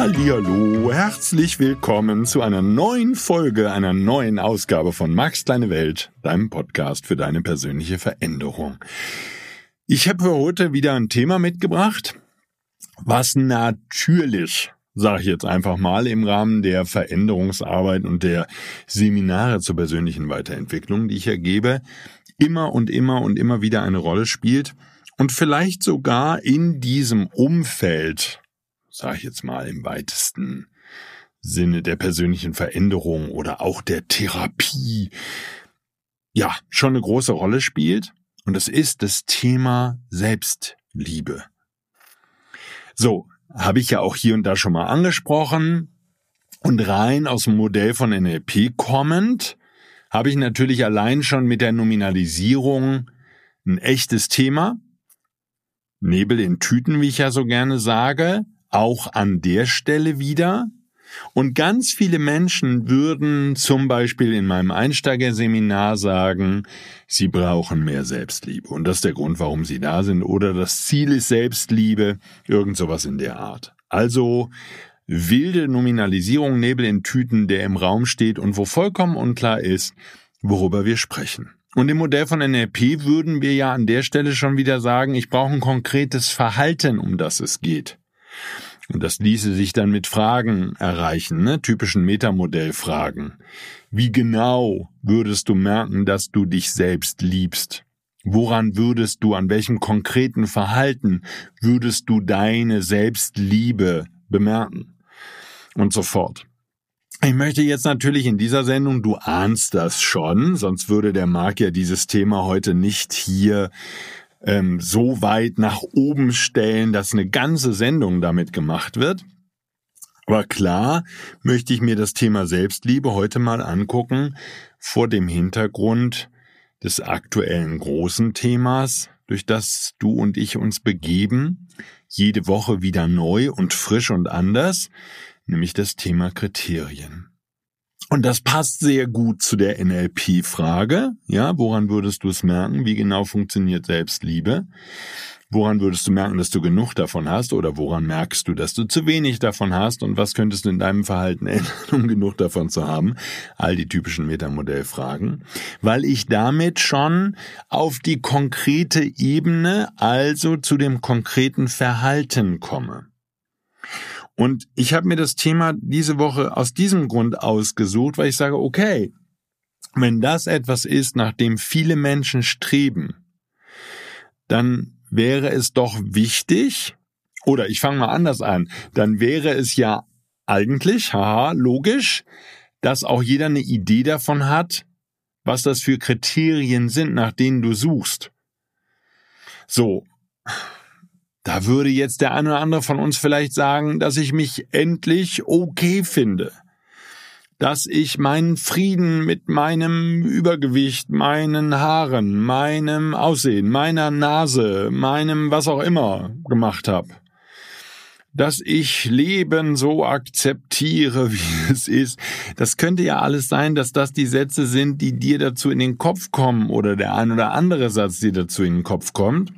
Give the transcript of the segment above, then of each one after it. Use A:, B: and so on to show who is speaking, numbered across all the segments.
A: Ja, hallo, herzlich willkommen zu einer neuen Folge, einer neuen Ausgabe von Max Kleine Welt, deinem Podcast für deine persönliche Veränderung. Ich habe für heute wieder ein Thema mitgebracht, was natürlich, sage ich jetzt einfach mal, im Rahmen der Veränderungsarbeit und der Seminare zur persönlichen Weiterentwicklung, die ich ergebe, immer und immer und immer wieder eine Rolle spielt und vielleicht sogar in diesem Umfeld sage ich jetzt mal im weitesten Sinne der persönlichen Veränderung oder auch der Therapie, ja, schon eine große Rolle spielt. Und das ist das Thema Selbstliebe. So, habe ich ja auch hier und da schon mal angesprochen. Und rein aus dem Modell von NLP kommend, habe ich natürlich allein schon mit der Nominalisierung ein echtes Thema. Nebel in Tüten, wie ich ja so gerne sage auch an der Stelle wieder. Und ganz viele Menschen würden zum Beispiel in meinem Einsteigerseminar sagen, sie brauchen mehr Selbstliebe. Und das ist der Grund, warum sie da sind. Oder das Ziel ist Selbstliebe, irgend sowas in der Art. Also wilde Nominalisierung, Nebel in Tüten, der im Raum steht und wo vollkommen unklar ist, worüber wir sprechen. Und im Modell von NLP würden wir ja an der Stelle schon wieder sagen, ich brauche ein konkretes Verhalten, um das es geht. Und das ließe sich dann mit Fragen erreichen, ne? typischen Metamodellfragen. Wie genau würdest du merken, dass du dich selbst liebst? Woran würdest du, an welchem konkreten Verhalten würdest du deine Selbstliebe bemerken? Und so fort. Ich möchte jetzt natürlich in dieser Sendung, du ahnst das schon, sonst würde der Marc ja dieses Thema heute nicht hier ähm, so weit nach oben stellen, dass eine ganze Sendung damit gemacht wird. Aber klar möchte ich mir das Thema Selbstliebe heute mal angucken vor dem Hintergrund des aktuellen großen Themas, durch das du und ich uns begeben, jede Woche wieder neu und frisch und anders, nämlich das Thema Kriterien. Und das passt sehr gut zu der NLP-Frage. Ja, woran würdest du es merken? Wie genau funktioniert Selbstliebe? Woran würdest du merken, dass du genug davon hast? Oder woran merkst du, dass du zu wenig davon hast? Und was könntest du in deinem Verhalten ändern, um genug davon zu haben? All die typischen Metamodellfragen. Weil ich damit schon auf die konkrete Ebene, also zu dem konkreten Verhalten komme. Und ich habe mir das Thema diese Woche aus diesem Grund ausgesucht, weil ich sage, okay, wenn das etwas ist, nach dem viele Menschen streben, dann wäre es doch wichtig, oder ich fange mal anders an, dann wäre es ja eigentlich, haha, logisch, dass auch jeder eine Idee davon hat, was das für Kriterien sind, nach denen du suchst. So, da würde jetzt der eine oder andere von uns vielleicht sagen, dass ich mich endlich okay finde. Dass ich meinen Frieden mit meinem Übergewicht, meinen Haaren, meinem Aussehen, meiner Nase, meinem was auch immer gemacht habe. Dass ich Leben so akzeptiere, wie es ist. Das könnte ja alles sein, dass das die Sätze sind, die dir dazu in den Kopf kommen oder der ein oder andere Satz, dir dazu in den Kopf kommt.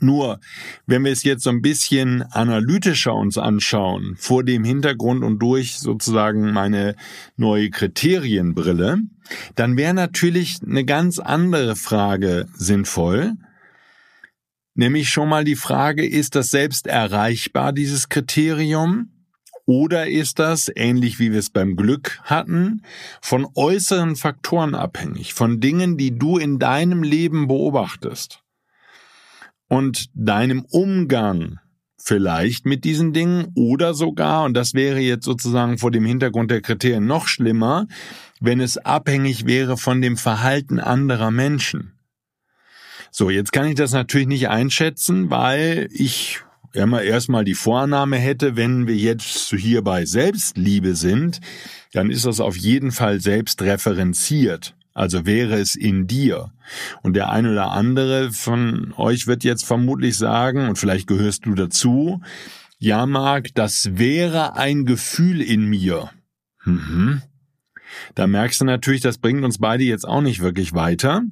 A: Nur, wenn wir es jetzt so ein bisschen analytischer uns anschauen, vor dem Hintergrund und durch sozusagen meine neue Kriterienbrille, dann wäre natürlich eine ganz andere Frage sinnvoll. Nämlich schon mal die Frage, ist das selbst erreichbar, dieses Kriterium? Oder ist das, ähnlich wie wir es beim Glück hatten, von äußeren Faktoren abhängig, von Dingen, die du in deinem Leben beobachtest und deinem Umgang vielleicht mit diesen Dingen oder sogar, und das wäre jetzt sozusagen vor dem Hintergrund der Kriterien noch schlimmer, wenn es abhängig wäre von dem Verhalten anderer Menschen. So, jetzt kann ich das natürlich nicht einschätzen, weil ich immer erstmal die Vorannahme hätte, wenn wir jetzt hier bei Selbstliebe sind, dann ist das auf jeden Fall selbst referenziert. Also wäre es in dir. Und der ein oder andere von euch wird jetzt vermutlich sagen, und vielleicht gehörst du dazu, ja, Marc, das wäre ein Gefühl in mir. Mhm. Da merkst du natürlich, das bringt uns beide jetzt auch nicht wirklich weiter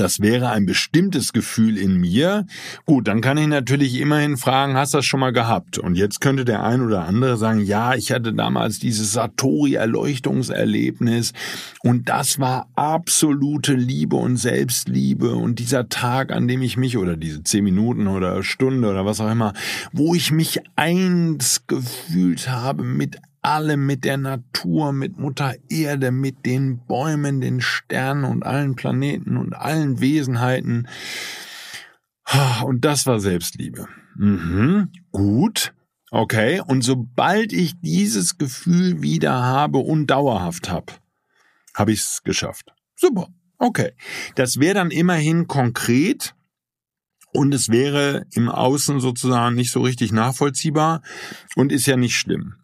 A: das wäre ein bestimmtes Gefühl in mir. Gut, dann kann ich natürlich immerhin fragen, hast du das schon mal gehabt? Und jetzt könnte der ein oder andere sagen, ja, ich hatte damals dieses Satori-Erleuchtungserlebnis und das war absolute Liebe und Selbstliebe und dieser Tag, an dem ich mich oder diese zehn Minuten oder Stunde oder was auch immer, wo ich mich eins gefühlt habe mit allem, mit der Natur, mit Mutter Erde, mit den Bäumen, den Sternen und allen Planeten und allen Wesenheiten. Und das war Selbstliebe. Mhm, gut. Okay. Und sobald ich dieses Gefühl wieder habe und dauerhaft habe, habe ich es geschafft. Super. Okay. Das wäre dann immerhin konkret und es wäre im Außen sozusagen nicht so richtig nachvollziehbar und ist ja nicht schlimm.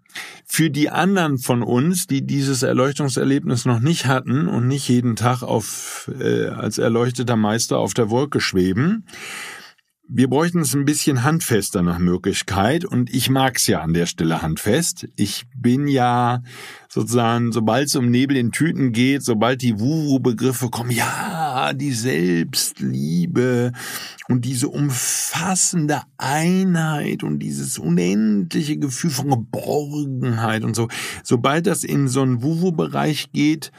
A: Für die anderen von uns, die dieses Erleuchtungserlebnis noch nicht hatten und nicht jeden Tag auf, äh, als erleuchteter Meister auf der Wolke schweben, wir bräuchten es ein bisschen handfester nach Möglichkeit und ich mag's ja an der Stelle handfest. Ich bin ja sozusagen, sobald es um Nebel in Tüten geht, sobald die Wuhu-Begriffe kommen, ja, die Selbstliebe und diese umfassende Einheit und dieses unendliche Gefühl von Geborgenheit und so, sobald das in so einen Wuhu-Bereich geht,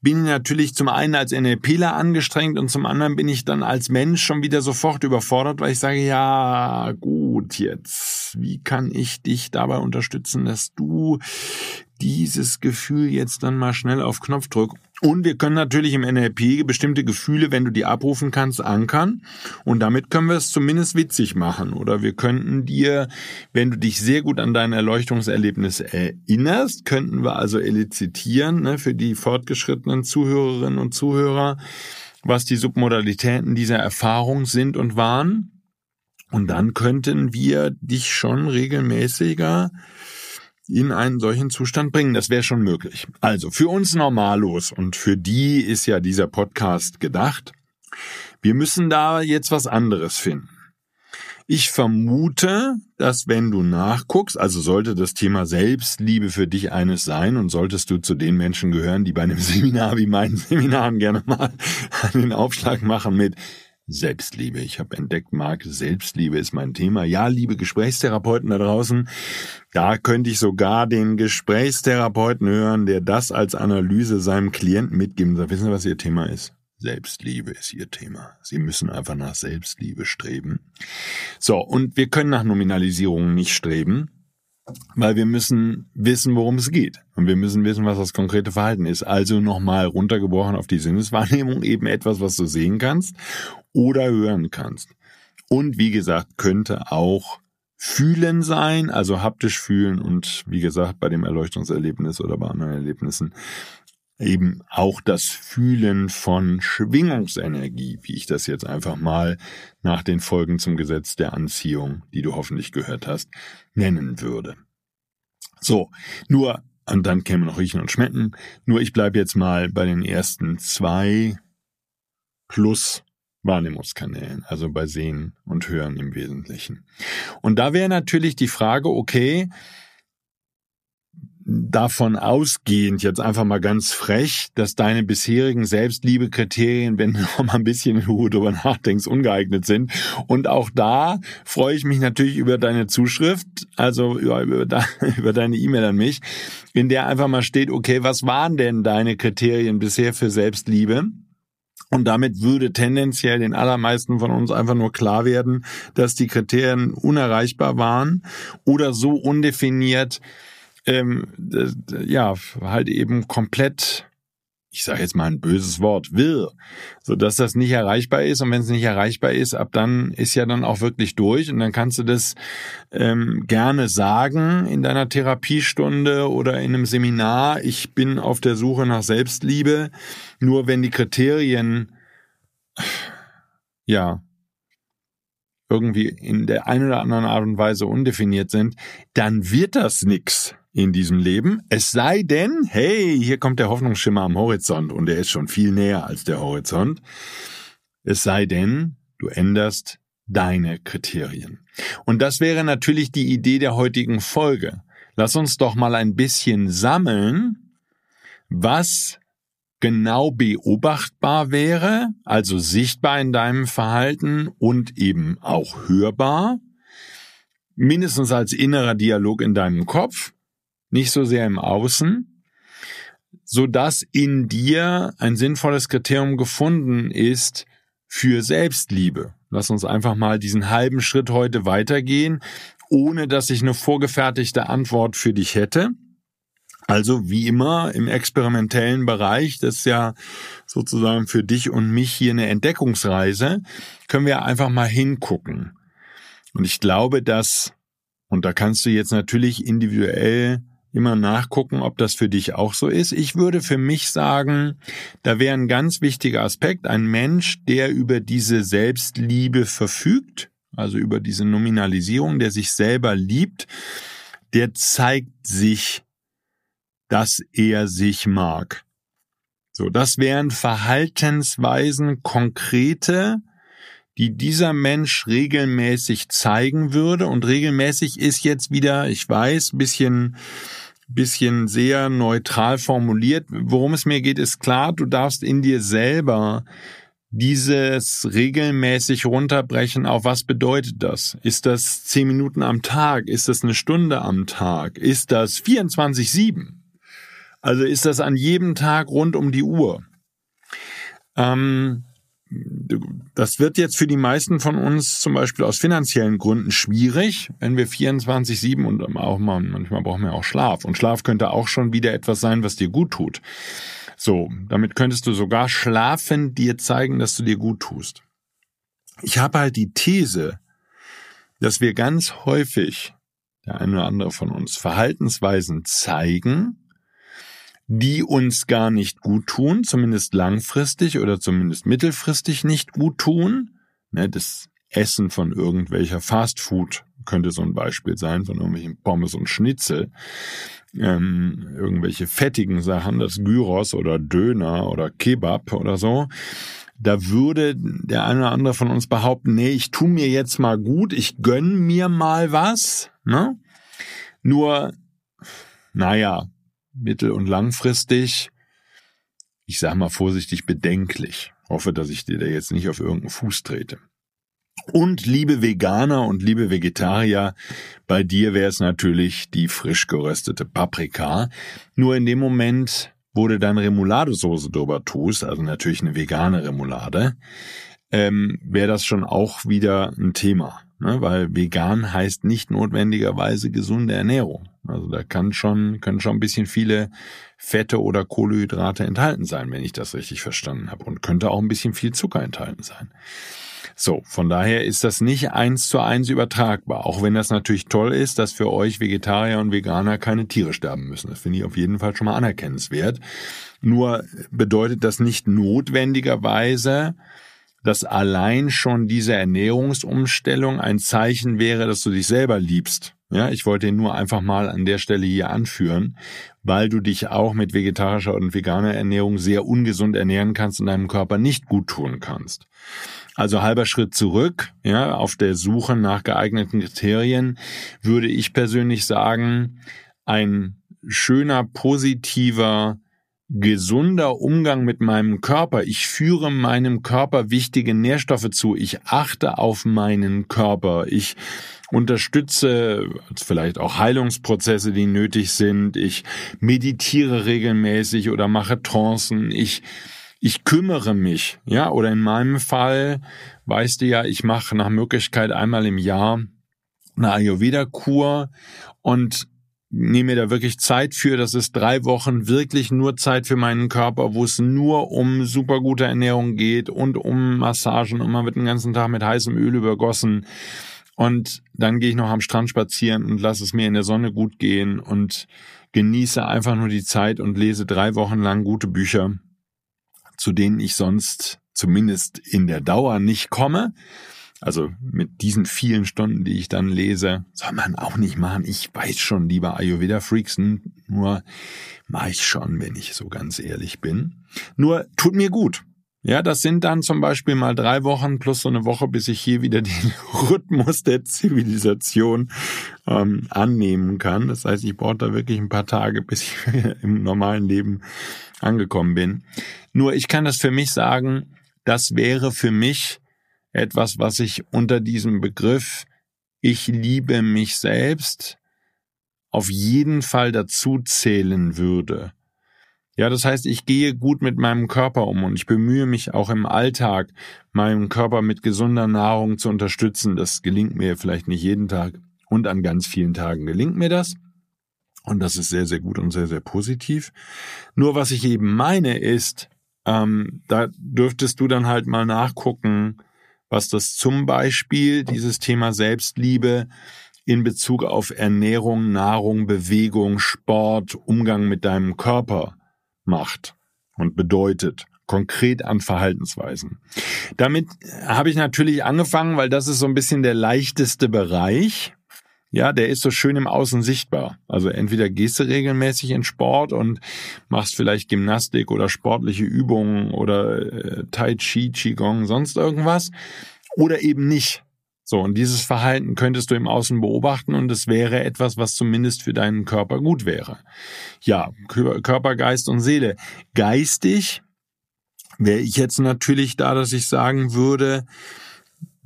A: bin ich natürlich zum einen als NLPler angestrengt und zum anderen bin ich dann als Mensch schon wieder sofort überfordert, weil ich sage, ja, gut, jetzt, wie kann ich dich dabei unterstützen, dass du dieses Gefühl jetzt dann mal schnell auf Knopfdruck. Und wir können natürlich im NLP bestimmte Gefühle, wenn du die abrufen kannst, ankern. Und damit können wir es zumindest witzig machen. Oder wir könnten dir, wenn du dich sehr gut an dein Erleuchtungserlebnis erinnerst, könnten wir also elizitieren ne, für die fortgeschrittenen Zuhörerinnen und Zuhörer, was die Submodalitäten dieser Erfahrung sind und waren. Und dann könnten wir dich schon regelmäßiger in einen solchen Zustand bringen. Das wäre schon möglich. Also für uns normallos und für die ist ja dieser Podcast gedacht. Wir müssen da jetzt was anderes finden. Ich vermute, dass wenn du nachguckst, also sollte das Thema Selbstliebe für dich eines sein und solltest du zu den Menschen gehören, die bei einem Seminar wie meinen Seminaren gerne mal den Aufschlag machen mit Selbstliebe. Ich habe entdeckt, Marc, Selbstliebe ist mein Thema. Ja, liebe Gesprächstherapeuten da draußen, da könnte ich sogar den Gesprächstherapeuten hören, der das als Analyse seinem Klienten mitgeben soll. Wissen Sie, was Ihr Thema ist? Selbstliebe ist Ihr Thema. Sie müssen einfach nach Selbstliebe streben. So, und wir können nach Nominalisierung nicht streben weil wir müssen wissen, worum es geht. Und wir müssen wissen, was das konkrete Verhalten ist. Also nochmal runtergebrochen auf die Sinneswahrnehmung, eben etwas, was du sehen kannst oder hören kannst. Und wie gesagt, könnte auch Fühlen sein, also haptisch fühlen und wie gesagt, bei dem Erleuchtungserlebnis oder bei anderen Erlebnissen eben auch das Fühlen von Schwingungsenergie, wie ich das jetzt einfach mal nach den Folgen zum Gesetz der Anziehung, die du hoffentlich gehört hast, nennen würde. So, nur, und dann käme noch Riechen und Schmecken, nur ich bleibe jetzt mal bei den ersten zwei plus Wahrnehmungskanälen, also bei Sehen und Hören im Wesentlichen. Und da wäre natürlich die Frage, okay, davon ausgehend, jetzt einfach mal ganz frech, dass deine bisherigen Selbstliebekriterien, wenn du noch mal ein bisschen in Ruhe drüber nachdenkst, ungeeignet sind. Und auch da freue ich mich natürlich über deine Zuschrift, also über, über, über deine E-Mail an mich, in der einfach mal steht, okay, was waren denn deine Kriterien bisher für Selbstliebe? Und damit würde tendenziell den allermeisten von uns einfach nur klar werden, dass die Kriterien unerreichbar waren oder so undefiniert, ähm, ja, halt eben komplett ich sage jetzt mal ein böses Wort, will, so dass das nicht erreichbar ist. Und wenn es nicht erreichbar ist, ab dann ist ja dann auch wirklich durch. Und dann kannst du das ähm, gerne sagen in deiner Therapiestunde oder in einem Seminar. Ich bin auf der Suche nach Selbstliebe. Nur wenn die Kriterien, ja, irgendwie in der einen oder anderen Art und Weise undefiniert sind, dann wird das nix in diesem Leben. Es sei denn, hey, hier kommt der Hoffnungsschimmer am Horizont und der ist schon viel näher als der Horizont. Es sei denn, du änderst deine Kriterien. Und das wäre natürlich die Idee der heutigen Folge. Lass uns doch mal ein bisschen sammeln, was genau beobachtbar wäre, also sichtbar in deinem Verhalten und eben auch hörbar, mindestens als innerer Dialog in deinem Kopf, nicht so sehr im Außen, so dass in dir ein sinnvolles Kriterium gefunden ist für Selbstliebe. Lass uns einfach mal diesen halben Schritt heute weitergehen, ohne dass ich eine vorgefertigte Antwort für dich hätte. Also wie immer im experimentellen Bereich, das ist ja sozusagen für dich und mich hier eine Entdeckungsreise, können wir einfach mal hingucken. Und ich glaube, dass, und da kannst du jetzt natürlich individuell immer nachgucken, ob das für dich auch so ist. Ich würde für mich sagen, da wäre ein ganz wichtiger Aspekt, ein Mensch, der über diese Selbstliebe verfügt, also über diese Nominalisierung, der sich selber liebt, der zeigt sich dass er sich mag. So, das wären Verhaltensweisen, konkrete, die dieser Mensch regelmäßig zeigen würde. Und regelmäßig ist jetzt wieder, ich weiß, bisschen, bisschen sehr neutral formuliert. Worum es mir geht, ist klar, du darfst in dir selber dieses regelmäßig runterbrechen auf was bedeutet das? Ist das zehn Minuten am Tag? Ist das eine Stunde am Tag? Ist das 24-7? Also ist das an jedem Tag rund um die Uhr. Ähm, das wird jetzt für die meisten von uns zum Beispiel aus finanziellen Gründen schwierig, wenn wir 24-7 und auch mal, manchmal brauchen wir auch Schlaf. Und Schlaf könnte auch schon wieder etwas sein, was dir gut tut. So, damit könntest du sogar schlafen dir zeigen, dass du dir gut tust. Ich habe halt die These, dass wir ganz häufig, der eine oder andere von uns, Verhaltensweisen zeigen, die uns gar nicht gut tun, zumindest langfristig oder zumindest mittelfristig nicht gut tun. Ne, das Essen von irgendwelcher Fastfood könnte so ein Beispiel sein, von irgendwelchen Pommes und Schnitzel. Ähm, irgendwelche fettigen Sachen, das Gyros oder Döner oder Kebab oder so. Da würde der eine oder andere von uns behaupten, nee, ich tu mir jetzt mal gut, ich gönn mir mal was. Ne? Nur, naja, mittel- und langfristig, ich sage mal vorsichtig, bedenklich. Hoffe, dass ich dir da jetzt nicht auf irgendeinen Fuß trete. Und liebe Veganer und liebe Vegetarier, bei dir wäre es natürlich die frisch geröstete Paprika. Nur in dem Moment, wo du dann Remouladesoße drüber tust, also natürlich eine vegane Remoulade, ähm, wäre das schon auch wieder ein Thema. Ne? Weil vegan heißt nicht notwendigerweise gesunde Ernährung. Also da kann schon, können schon ein bisschen viele Fette oder Kohlenhydrate enthalten sein, wenn ich das richtig verstanden habe. Und könnte auch ein bisschen viel Zucker enthalten sein. So, von daher ist das nicht eins zu eins übertragbar. Auch wenn das natürlich toll ist, dass für euch Vegetarier und Veganer keine Tiere sterben müssen. Das finde ich auf jeden Fall schon mal anerkennenswert. Nur bedeutet das nicht notwendigerweise, dass allein schon diese Ernährungsumstellung ein Zeichen wäre, dass du dich selber liebst. Ja, ich wollte ihn nur einfach mal an der Stelle hier anführen, weil du dich auch mit vegetarischer und veganer Ernährung sehr ungesund ernähren kannst und deinem Körper nicht gut tun kannst. Also halber Schritt zurück, ja, auf der Suche nach geeigneten Kriterien würde ich persönlich sagen, ein schöner, positiver, gesunder Umgang mit meinem Körper. Ich führe meinem Körper wichtige Nährstoffe zu. Ich achte auf meinen Körper. Ich unterstütze vielleicht auch Heilungsprozesse, die nötig sind. Ich meditiere regelmäßig oder mache Trancen. Ich ich kümmere mich, ja, oder in meinem Fall, weißt du ja, ich mache nach Möglichkeit einmal im Jahr eine Ayurveda-Kur und nehme mir da wirklich Zeit für. Das ist drei Wochen wirklich nur Zeit für meinen Körper, wo es nur um super gute Ernährung geht und um Massagen und man wird den ganzen Tag mit heißem Öl übergossen. Und dann gehe ich noch am Strand spazieren und lasse es mir in der Sonne gut gehen und genieße einfach nur die Zeit und lese drei Wochen lang gute Bücher, zu denen ich sonst zumindest in der Dauer nicht komme. Also mit diesen vielen Stunden, die ich dann lese, soll man auch nicht machen. Ich weiß schon, lieber Ayurveda-Freaks, nur mache ich schon, wenn ich so ganz ehrlich bin. Nur tut mir gut. Ja, das sind dann zum Beispiel mal drei Wochen plus so eine Woche, bis ich hier wieder den Rhythmus der Zivilisation ähm, annehmen kann. Das heißt, ich brauche da wirklich ein paar Tage, bis ich im normalen Leben angekommen bin. Nur ich kann das für mich sagen, das wäre für mich etwas, was ich unter diesem Begriff ich liebe mich selbst auf jeden Fall dazu zählen würde. Ja, das heißt, ich gehe gut mit meinem Körper um und ich bemühe mich auch im Alltag, meinen Körper mit gesunder Nahrung zu unterstützen. Das gelingt mir vielleicht nicht jeden Tag und an ganz vielen Tagen gelingt mir das. Und das ist sehr, sehr gut und sehr, sehr positiv. Nur was ich eben meine ist, ähm, da dürftest du dann halt mal nachgucken, was das zum Beispiel, dieses Thema Selbstliebe, in Bezug auf Ernährung, Nahrung, Bewegung, Sport, Umgang mit deinem Körper macht und bedeutet, konkret an Verhaltensweisen. Damit habe ich natürlich angefangen, weil das ist so ein bisschen der leichteste Bereich. Ja, der ist so schön im Außen sichtbar. Also entweder gehst du regelmäßig in Sport und machst vielleicht Gymnastik oder sportliche Übungen oder äh, Tai Chi, Qigong, sonst irgendwas. Oder eben nicht. So, und dieses Verhalten könntest du im Außen beobachten und es wäre etwas, was zumindest für deinen Körper gut wäre. Ja, Körper, Geist und Seele. Geistig wäre ich jetzt natürlich da, dass ich sagen würde,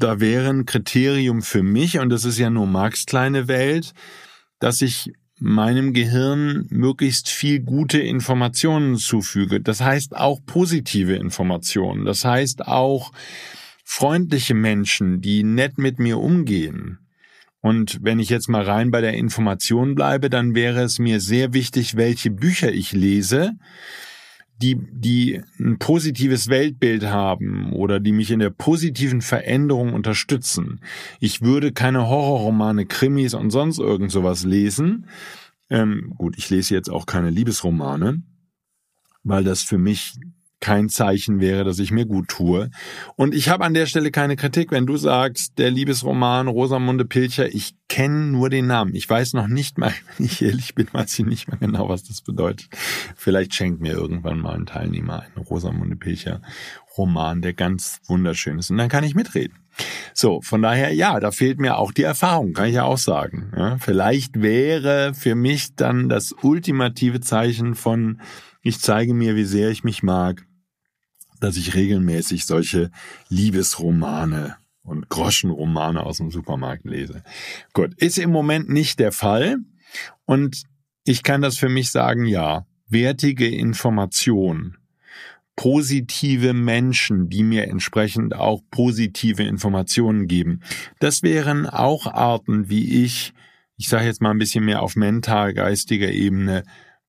A: da wäre ein Kriterium für mich, und das ist ja nur Marx kleine Welt, dass ich meinem Gehirn möglichst viel gute Informationen zufüge. Das heißt auch positive Informationen. Das heißt auch freundliche Menschen, die nett mit mir umgehen. Und wenn ich jetzt mal rein bei der Information bleibe, dann wäre es mir sehr wichtig, welche Bücher ich lese, die, die ein positives Weltbild haben oder die mich in der positiven Veränderung unterstützen. Ich würde keine Horrorromane, Krimis und sonst irgend sowas lesen. Ähm, gut, ich lese jetzt auch keine Liebesromane, weil das für mich kein Zeichen wäre, dass ich mir gut tue. Und ich habe an der Stelle keine Kritik, wenn du sagst, der Liebesroman Rosamunde Pilcher, ich kenne nur den Namen. Ich weiß noch nicht mal, wenn ich ehrlich bin, weiß ich nicht mehr genau, was das bedeutet. Vielleicht schenkt mir irgendwann mal ein Teilnehmer einen Rosamunde Pilcher Roman, der ganz wunderschön ist. Und dann kann ich mitreden. So, von daher, ja, da fehlt mir auch die Erfahrung, kann ich ja auch sagen. Ja, vielleicht wäre für mich dann das ultimative Zeichen von, ich zeige mir, wie sehr ich mich mag, dass ich regelmäßig solche Liebesromane und Groschenromane aus dem Supermarkt lese. Gut, ist im Moment nicht der Fall. Und ich kann das für mich sagen, ja, wertige Information, positive Menschen, die mir entsprechend auch positive Informationen geben. Das wären auch Arten, wie ich, ich sage jetzt mal ein bisschen mehr auf mental-geistiger Ebene,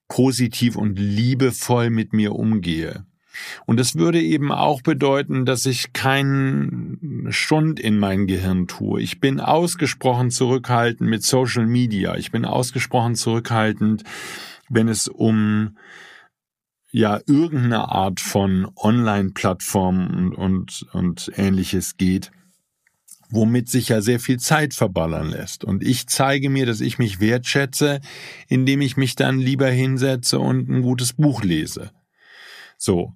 A: positiv und liebevoll mit mir umgehe. Und das würde eben auch bedeuten, dass ich keinen Schund in mein Gehirn tue. Ich bin ausgesprochen zurückhaltend mit Social Media. Ich bin ausgesprochen zurückhaltend, wenn es um ja irgendeine Art von Online-Plattformen und, und, und ähnliches geht womit sich ja sehr viel Zeit verballern lässt. Und ich zeige mir, dass ich mich wertschätze, indem ich mich dann lieber hinsetze und ein gutes Buch lese. So.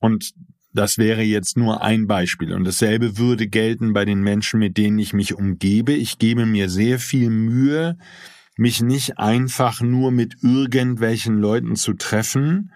A: Und das wäre jetzt nur ein Beispiel. Und dasselbe würde gelten bei den Menschen, mit denen ich mich umgebe. Ich gebe mir sehr viel Mühe, mich nicht einfach nur mit irgendwelchen Leuten zu treffen,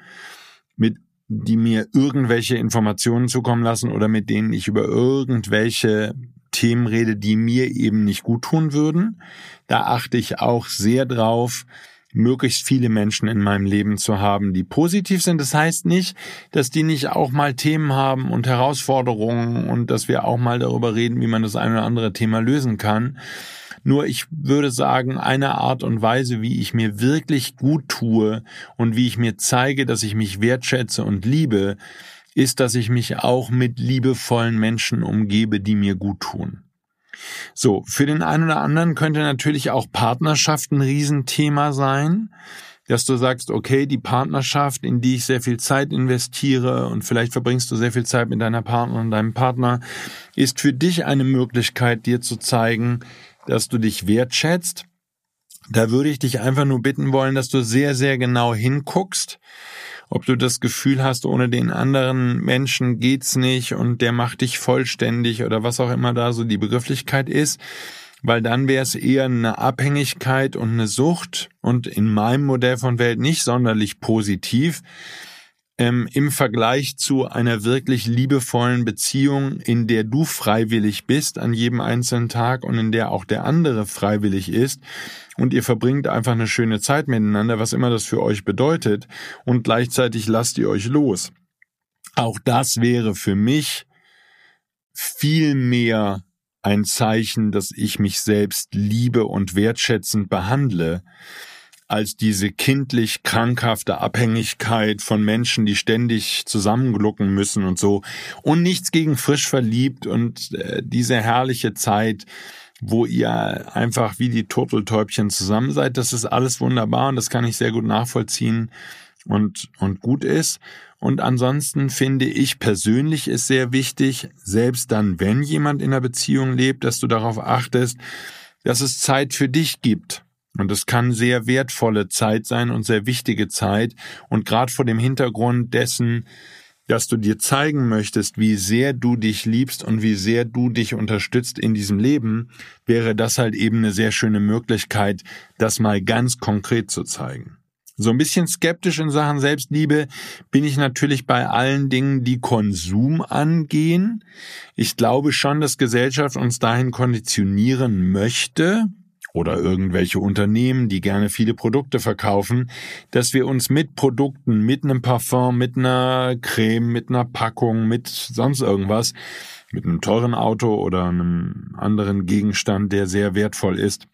A: mit die mir irgendwelche Informationen zukommen lassen oder mit denen ich über irgendwelche Themen rede, die mir eben nicht gut tun würden. Da achte ich auch sehr drauf, möglichst viele Menschen in meinem Leben zu haben, die positiv sind. Das heißt nicht, dass die nicht auch mal Themen haben und Herausforderungen und dass wir auch mal darüber reden, wie man das eine oder andere Thema lösen kann. Nur ich würde sagen, eine Art und Weise, wie ich mir wirklich gut tue und wie ich mir zeige, dass ich mich wertschätze und liebe, ist, dass ich mich auch mit liebevollen Menschen umgebe, die mir gut tun. So, für den einen oder anderen könnte natürlich auch Partnerschaft ein Riesenthema sein, dass du sagst, okay, die Partnerschaft, in die ich sehr viel Zeit investiere und vielleicht verbringst du sehr viel Zeit mit deiner Partnerin und deinem Partner, ist für dich eine Möglichkeit, dir zu zeigen, dass du dich wertschätzt. Da würde ich dich einfach nur bitten wollen, dass du sehr, sehr genau hinguckst, ob du das Gefühl hast, ohne den anderen Menschen geht's nicht und der macht dich vollständig oder was auch immer da so die Begrifflichkeit ist, weil dann wäre es eher eine Abhängigkeit und eine Sucht und in meinem Modell von Welt nicht sonderlich positiv ähm, im Vergleich zu einer wirklich liebevollen Beziehung, in der du freiwillig bist an jedem einzelnen Tag und in der auch der andere freiwillig ist und ihr verbringt einfach eine schöne Zeit miteinander, was immer das für euch bedeutet, und gleichzeitig lasst ihr euch los. Auch das wäre für mich viel mehr ein Zeichen, dass ich mich selbst liebe und wertschätzend behandle, als diese kindlich krankhafte Abhängigkeit von Menschen, die ständig zusammenglucken müssen und so. Und nichts gegen frisch verliebt und äh, diese herrliche Zeit, wo ihr einfach wie die Turteltäubchen zusammen seid. Das ist alles wunderbar und das kann ich sehr gut nachvollziehen und, und gut ist. Und ansonsten finde ich persönlich ist sehr wichtig, selbst dann, wenn jemand in einer Beziehung lebt, dass du darauf achtest, dass es Zeit für dich gibt. Und es kann sehr wertvolle Zeit sein und sehr wichtige Zeit. Und gerade vor dem Hintergrund dessen, dass du dir zeigen möchtest, wie sehr du dich liebst und wie sehr du dich unterstützt in diesem Leben, wäre das halt eben eine sehr schöne Möglichkeit, das mal ganz konkret zu zeigen. So ein bisschen skeptisch in Sachen Selbstliebe bin ich natürlich bei allen Dingen, die Konsum angehen. Ich glaube schon, dass Gesellschaft uns dahin konditionieren möchte, oder irgendwelche Unternehmen, die gerne viele Produkte verkaufen, dass wir uns mit Produkten, mit einem Parfum, mit einer Creme, mit einer Packung, mit sonst irgendwas, mit einem teuren Auto oder einem anderen Gegenstand, der sehr wertvoll ist,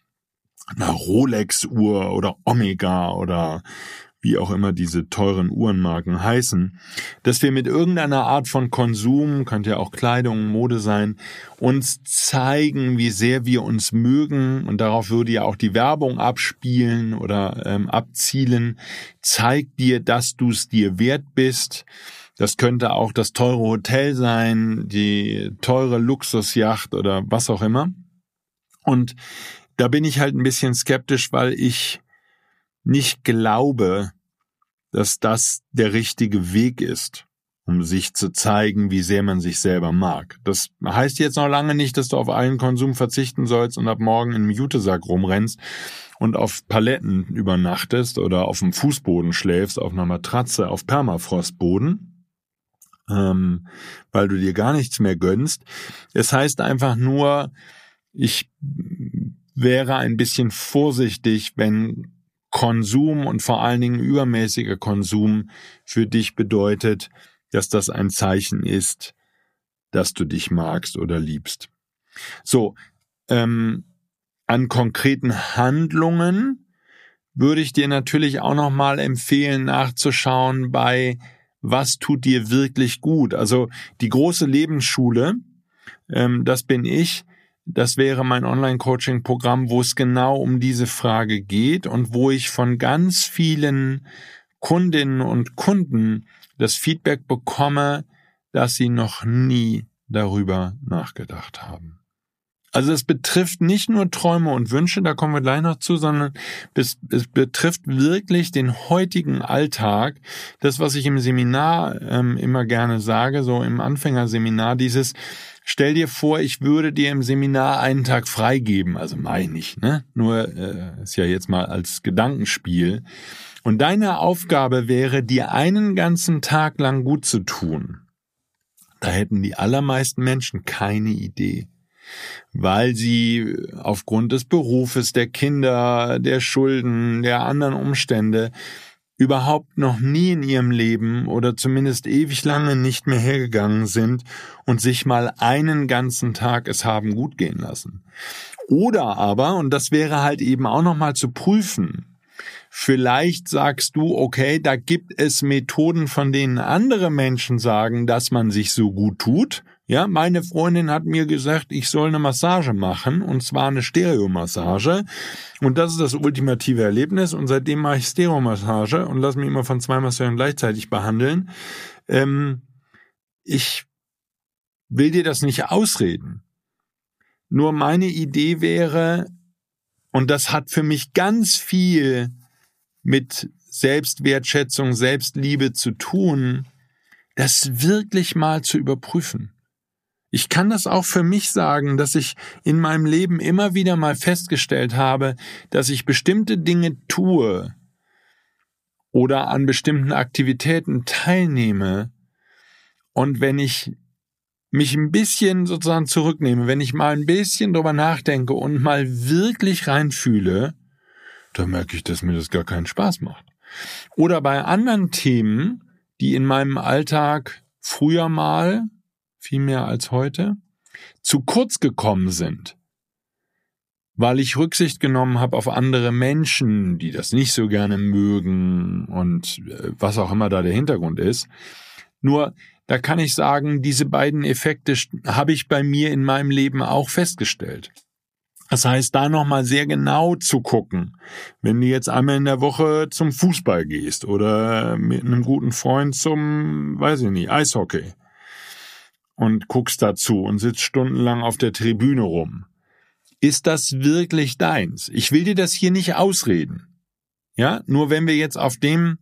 A: einer Rolex-Uhr oder Omega oder wie auch immer diese teuren Uhrenmarken heißen, dass wir mit irgendeiner Art von Konsum, könnte ja auch Kleidung, Mode sein, uns zeigen, wie sehr wir uns mögen und darauf würde ja auch die Werbung abspielen oder ähm, abzielen, zeig dir, dass du es dir wert bist. Das könnte auch das teure Hotel sein, die teure Luxusjacht oder was auch immer. Und da bin ich halt ein bisschen skeptisch, weil ich nicht glaube, dass das der richtige Weg ist, um sich zu zeigen, wie sehr man sich selber mag. Das heißt jetzt noch lange nicht, dass du auf allen Konsum verzichten sollst und ab morgen in einem Jutesack rumrennst und auf Paletten übernachtest oder auf dem Fußboden schläfst, auf einer Matratze, auf Permafrostboden, ähm, weil du dir gar nichts mehr gönnst. Es heißt einfach nur, ich wäre ein bisschen vorsichtig, wenn Konsum und vor allen Dingen übermäßiger Konsum für dich bedeutet, dass das ein Zeichen ist, dass du dich magst oder liebst. So, ähm, an konkreten Handlungen würde ich dir natürlich auch noch mal empfehlen, nachzuschauen bei was tut dir wirklich gut. Also die große Lebensschule, ähm, das bin ich, das wäre mein Online-Coaching-Programm, wo es genau um diese Frage geht und wo ich von ganz vielen Kundinnen und Kunden das Feedback bekomme, dass sie noch nie darüber nachgedacht haben. Also es betrifft nicht nur Träume und Wünsche, da kommen wir gleich noch zu, sondern es, es betrifft wirklich den heutigen Alltag. Das, was ich im Seminar ähm, immer gerne sage, so im Anfängerseminar, dieses Stell dir vor, ich würde dir im Seminar einen Tag freigeben, also meine ich, ne? Nur äh, ist ja jetzt mal als Gedankenspiel. Und deine Aufgabe wäre, dir einen ganzen Tag lang gut zu tun. Da hätten die allermeisten Menschen keine Idee. weil sie aufgrund des Berufes, der Kinder, der Schulden, der anderen Umstände überhaupt noch nie in ihrem Leben oder zumindest ewig lange nicht mehr hergegangen sind und sich mal einen ganzen Tag es haben gut gehen lassen. Oder aber, und das wäre halt eben auch nochmal zu prüfen, Vielleicht sagst du, okay, da gibt es Methoden, von denen andere Menschen sagen, dass man sich so gut tut. Ja, meine Freundin hat mir gesagt, ich soll eine Massage machen, und zwar eine Stereomassage. Und das ist das ultimative Erlebnis. Und seitdem mache ich Stereomassage und lasse mich immer von zwei Masseuren gleichzeitig behandeln. Ähm, ich will dir das nicht ausreden. Nur meine Idee wäre, und das hat für mich ganz viel mit Selbstwertschätzung, Selbstliebe zu tun, das wirklich mal zu überprüfen. Ich kann das auch für mich sagen, dass ich in meinem Leben immer wieder mal festgestellt habe, dass ich bestimmte Dinge tue oder an bestimmten Aktivitäten teilnehme und wenn ich mich ein bisschen sozusagen zurücknehme, wenn ich mal ein bisschen drüber nachdenke und mal wirklich reinfühle, da merke ich, dass mir das gar keinen Spaß macht. Oder bei anderen Themen, die in meinem Alltag früher mal, viel mehr als heute, zu kurz gekommen sind, weil ich Rücksicht genommen habe auf andere Menschen, die das nicht so gerne mögen und äh, was auch immer da der Hintergrund ist. Nur, da kann ich sagen, diese beiden Effekte habe ich bei mir in meinem Leben auch festgestellt. Das heißt, da nochmal sehr genau zu gucken. Wenn du jetzt einmal in der Woche zum Fußball gehst oder mit einem guten Freund zum, weiß ich nicht, Eishockey und guckst dazu und sitzt stundenlang auf der Tribüne rum. Ist das wirklich deins? Ich will dir das hier nicht ausreden. Ja, nur wenn wir jetzt auf dem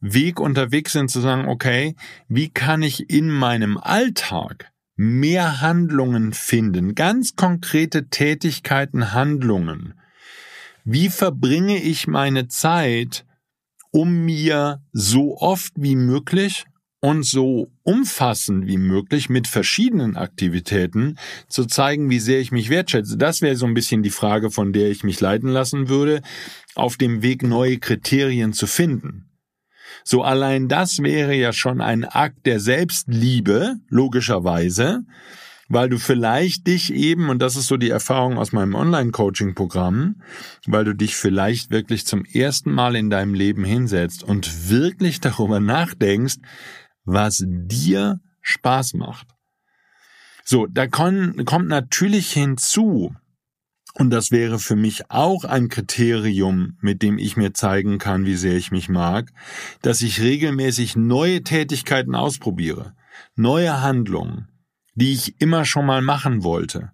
A: Weg unterwegs sind zu sagen, okay, wie kann ich in meinem Alltag mehr Handlungen finden, ganz konkrete Tätigkeiten, Handlungen. Wie verbringe ich meine Zeit, um mir so oft wie möglich und so umfassend wie möglich mit verschiedenen Aktivitäten zu zeigen, wie sehr ich mich wertschätze. Das wäre so ein bisschen die Frage, von der ich mich leiten lassen würde, auf dem Weg neue Kriterien zu finden. So allein das wäre ja schon ein Akt der Selbstliebe, logischerweise, weil du vielleicht dich eben, und das ist so die Erfahrung aus meinem Online-Coaching-Programm, weil du dich vielleicht wirklich zum ersten Mal in deinem Leben hinsetzt und wirklich darüber nachdenkst, was dir Spaß macht. So, da kommt natürlich hinzu, und das wäre für mich auch ein Kriterium, mit dem ich mir zeigen kann, wie sehr ich mich mag, dass ich regelmäßig neue Tätigkeiten ausprobiere, neue Handlungen, die ich immer schon mal machen wollte.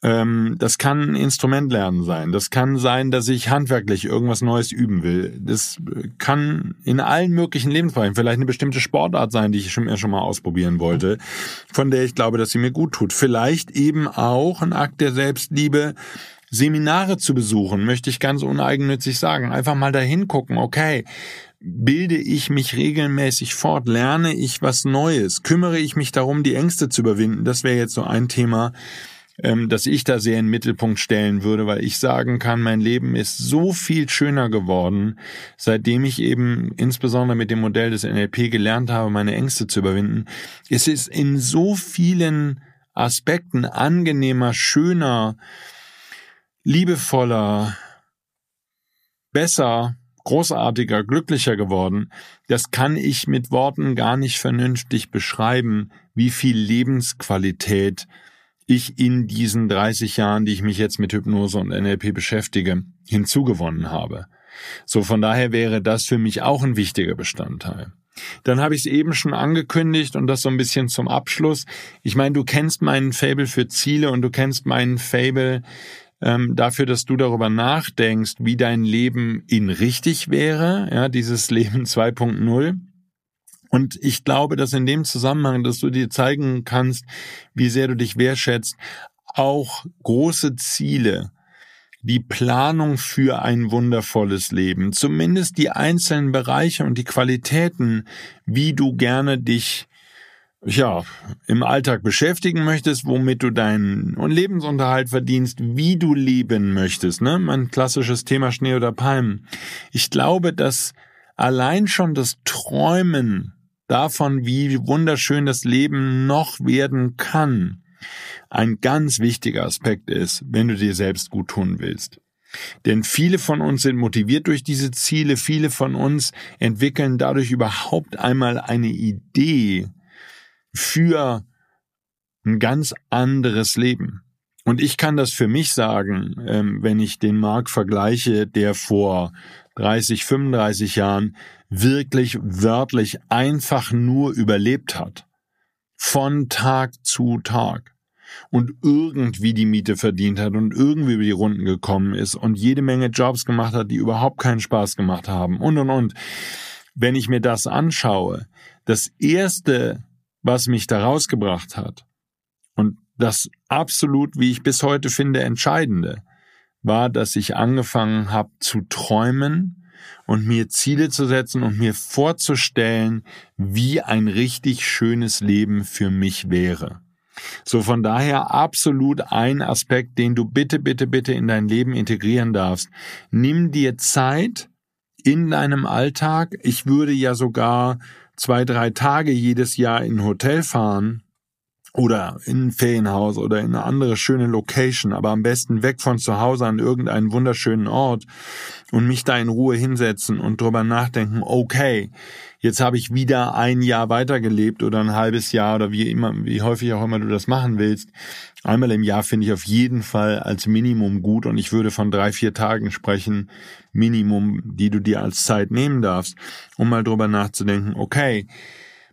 A: Ähm, das kann ein Instrument lernen sein. Das kann sein, dass ich handwerklich irgendwas Neues üben will. Das kann in allen möglichen Lebensbereichen vielleicht eine bestimmte Sportart sein, die ich schon, schon mal ausprobieren wollte, von der ich glaube, dass sie mir gut tut. Vielleicht eben auch ein Akt der Selbstliebe, Seminare zu besuchen, möchte ich ganz uneigennützig sagen. Einfach mal dahin gucken, okay, bilde ich mich regelmäßig fort, lerne ich was Neues, kümmere ich mich darum, die Ängste zu überwinden. Das wäre jetzt so ein Thema, ähm, dass ich da sehr in den Mittelpunkt stellen würde, weil ich sagen kann, mein Leben ist so viel schöner geworden, seitdem ich eben insbesondere mit dem Modell des NLP gelernt habe, meine Ängste zu überwinden. Es ist in so vielen Aspekten angenehmer, schöner, liebevoller, besser, großartiger, glücklicher geworden. Das kann ich mit Worten gar nicht vernünftig beschreiben, wie viel Lebensqualität ich in diesen 30 Jahren, die ich mich jetzt mit Hypnose und NLP beschäftige, hinzugewonnen habe. So von daher wäre das für mich auch ein wichtiger Bestandteil. Dann habe ich es eben schon angekündigt und das so ein bisschen zum Abschluss. Ich meine, du kennst meinen Fable für Ziele und du kennst meinen Fable ähm, dafür, dass du darüber nachdenkst, wie dein Leben in richtig wäre, ja, dieses Leben 2.0. Und ich glaube, dass in dem Zusammenhang, dass du dir zeigen kannst, wie sehr du dich wertschätzt, auch große Ziele, die Planung für ein wundervolles Leben, zumindest die einzelnen Bereiche und die Qualitäten, wie du gerne dich ja, im Alltag beschäftigen möchtest, womit du deinen Lebensunterhalt verdienst, wie du leben möchtest, ne? Mein klassisches Thema Schnee oder Palmen. Ich glaube, dass allein schon das Träumen davon, wie wunderschön das Leben noch werden kann, ein ganz wichtiger Aspekt ist, wenn du dir selbst gut tun willst. Denn viele von uns sind motiviert durch diese Ziele, viele von uns entwickeln dadurch überhaupt einmal eine Idee für ein ganz anderes Leben. Und ich kann das für mich sagen, ähm, wenn ich den Markt vergleiche, der vor 30, 35 Jahren wirklich wörtlich einfach nur überlebt hat. Von Tag zu Tag und irgendwie die Miete verdient hat und irgendwie über die Runden gekommen ist und jede Menge Jobs gemacht hat, die überhaupt keinen Spaß gemacht haben und und und. Wenn ich mir das anschaue, das erste, was mich da rausgebracht hat und das absolut, wie ich bis heute finde, entscheidende, war, dass ich angefangen habe zu träumen und mir Ziele zu setzen und mir vorzustellen, wie ein richtig schönes Leben für mich wäre. So von daher absolut ein Aspekt, den du bitte, bitte, bitte in dein Leben integrieren darfst. Nimm dir Zeit in deinem Alltag. Ich würde ja sogar zwei, drei Tage jedes Jahr in ein Hotel fahren oder in ein Ferienhaus oder in eine andere schöne Location, aber am besten weg von zu Hause an irgendeinen wunderschönen Ort und mich da in Ruhe hinsetzen und drüber nachdenken, okay, jetzt habe ich wieder ein Jahr weitergelebt oder ein halbes Jahr oder wie immer, wie häufig auch immer du das machen willst. Einmal im Jahr finde ich auf jeden Fall als Minimum gut und ich würde von drei, vier Tagen sprechen, Minimum, die du dir als Zeit nehmen darfst, um mal drüber nachzudenken, okay,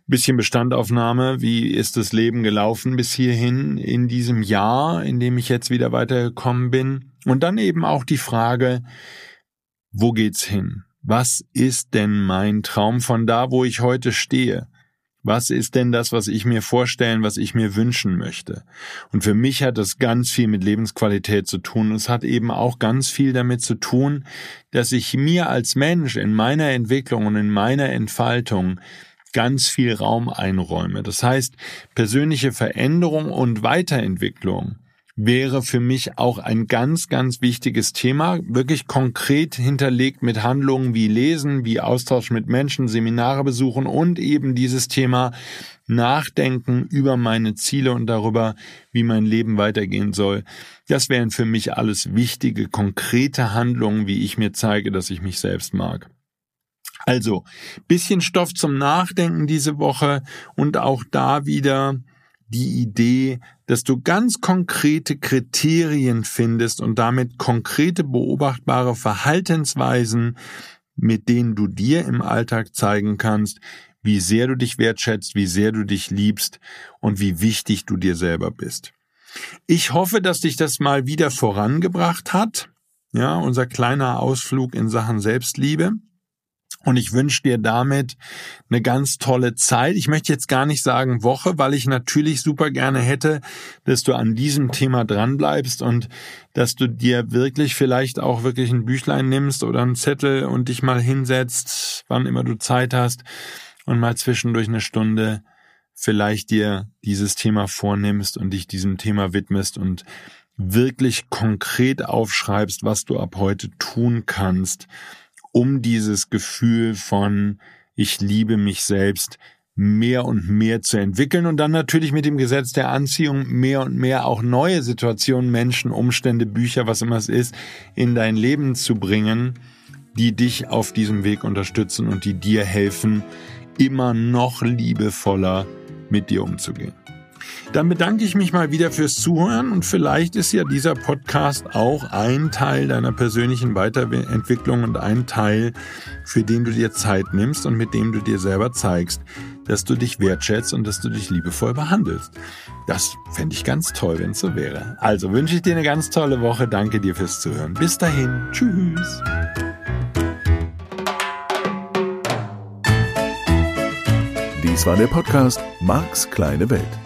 A: bisschen Bestandaufnahme, wie ist das Leben gelaufen bis hierhin in diesem Jahr, in dem ich jetzt wieder weitergekommen bin? Und dann eben auch die Frage, wo geht's hin? Was ist denn mein Traum von da, wo ich heute stehe? Was ist denn das, was ich mir vorstellen, was ich mir wünschen möchte? Und für mich hat das ganz viel mit Lebensqualität zu tun. Es hat eben auch ganz viel damit zu tun, dass ich mir als Mensch in meiner Entwicklung und in meiner Entfaltung ganz viel Raum einräume. Das heißt, persönliche Veränderung und Weiterentwicklung wäre für mich auch ein ganz, ganz wichtiges Thema, wirklich konkret hinterlegt mit Handlungen wie Lesen, wie Austausch mit Menschen, Seminare besuchen und eben dieses Thema Nachdenken über meine Ziele und darüber, wie mein Leben weitergehen soll. Das wären für mich alles wichtige, konkrete Handlungen, wie ich mir zeige, dass ich mich selbst mag. Also, bisschen Stoff zum Nachdenken diese Woche und auch da wieder die Idee, dass du ganz konkrete Kriterien findest und damit konkrete beobachtbare Verhaltensweisen, mit denen du dir im Alltag zeigen kannst, wie sehr du dich wertschätzt, wie sehr du dich liebst und wie wichtig du dir selber bist. Ich hoffe, dass dich das mal wieder vorangebracht hat. Ja, unser kleiner Ausflug in Sachen Selbstliebe. Und ich wünsche dir damit eine ganz tolle Zeit. Ich möchte jetzt gar nicht sagen Woche, weil ich natürlich super gerne hätte, dass du an diesem Thema dranbleibst und dass du dir wirklich vielleicht auch wirklich ein Büchlein nimmst oder einen Zettel und dich mal hinsetzt, wann immer du Zeit hast und mal zwischendurch eine Stunde vielleicht dir dieses Thema vornimmst und dich diesem Thema widmest und wirklich konkret aufschreibst, was du ab heute tun kannst, um dieses Gefühl von ich liebe mich selbst mehr und mehr zu entwickeln und dann natürlich mit dem Gesetz der Anziehung mehr und mehr auch neue Situationen, Menschen, Umstände, Bücher, was immer es ist, in dein Leben zu bringen, die dich auf diesem Weg unterstützen und die dir helfen, immer noch liebevoller mit dir umzugehen. Dann bedanke ich mich mal wieder fürs Zuhören und vielleicht ist ja dieser Podcast auch ein Teil deiner persönlichen Weiterentwicklung und ein Teil, für den du dir Zeit nimmst und mit dem du dir selber zeigst, dass du dich wertschätzt und dass du dich liebevoll behandelst. Das fände ich ganz toll, wenn es so wäre. Also wünsche ich dir eine ganz tolle Woche. Danke dir fürs Zuhören. Bis dahin. Tschüss.
B: Dies war der Podcast Marks kleine Welt.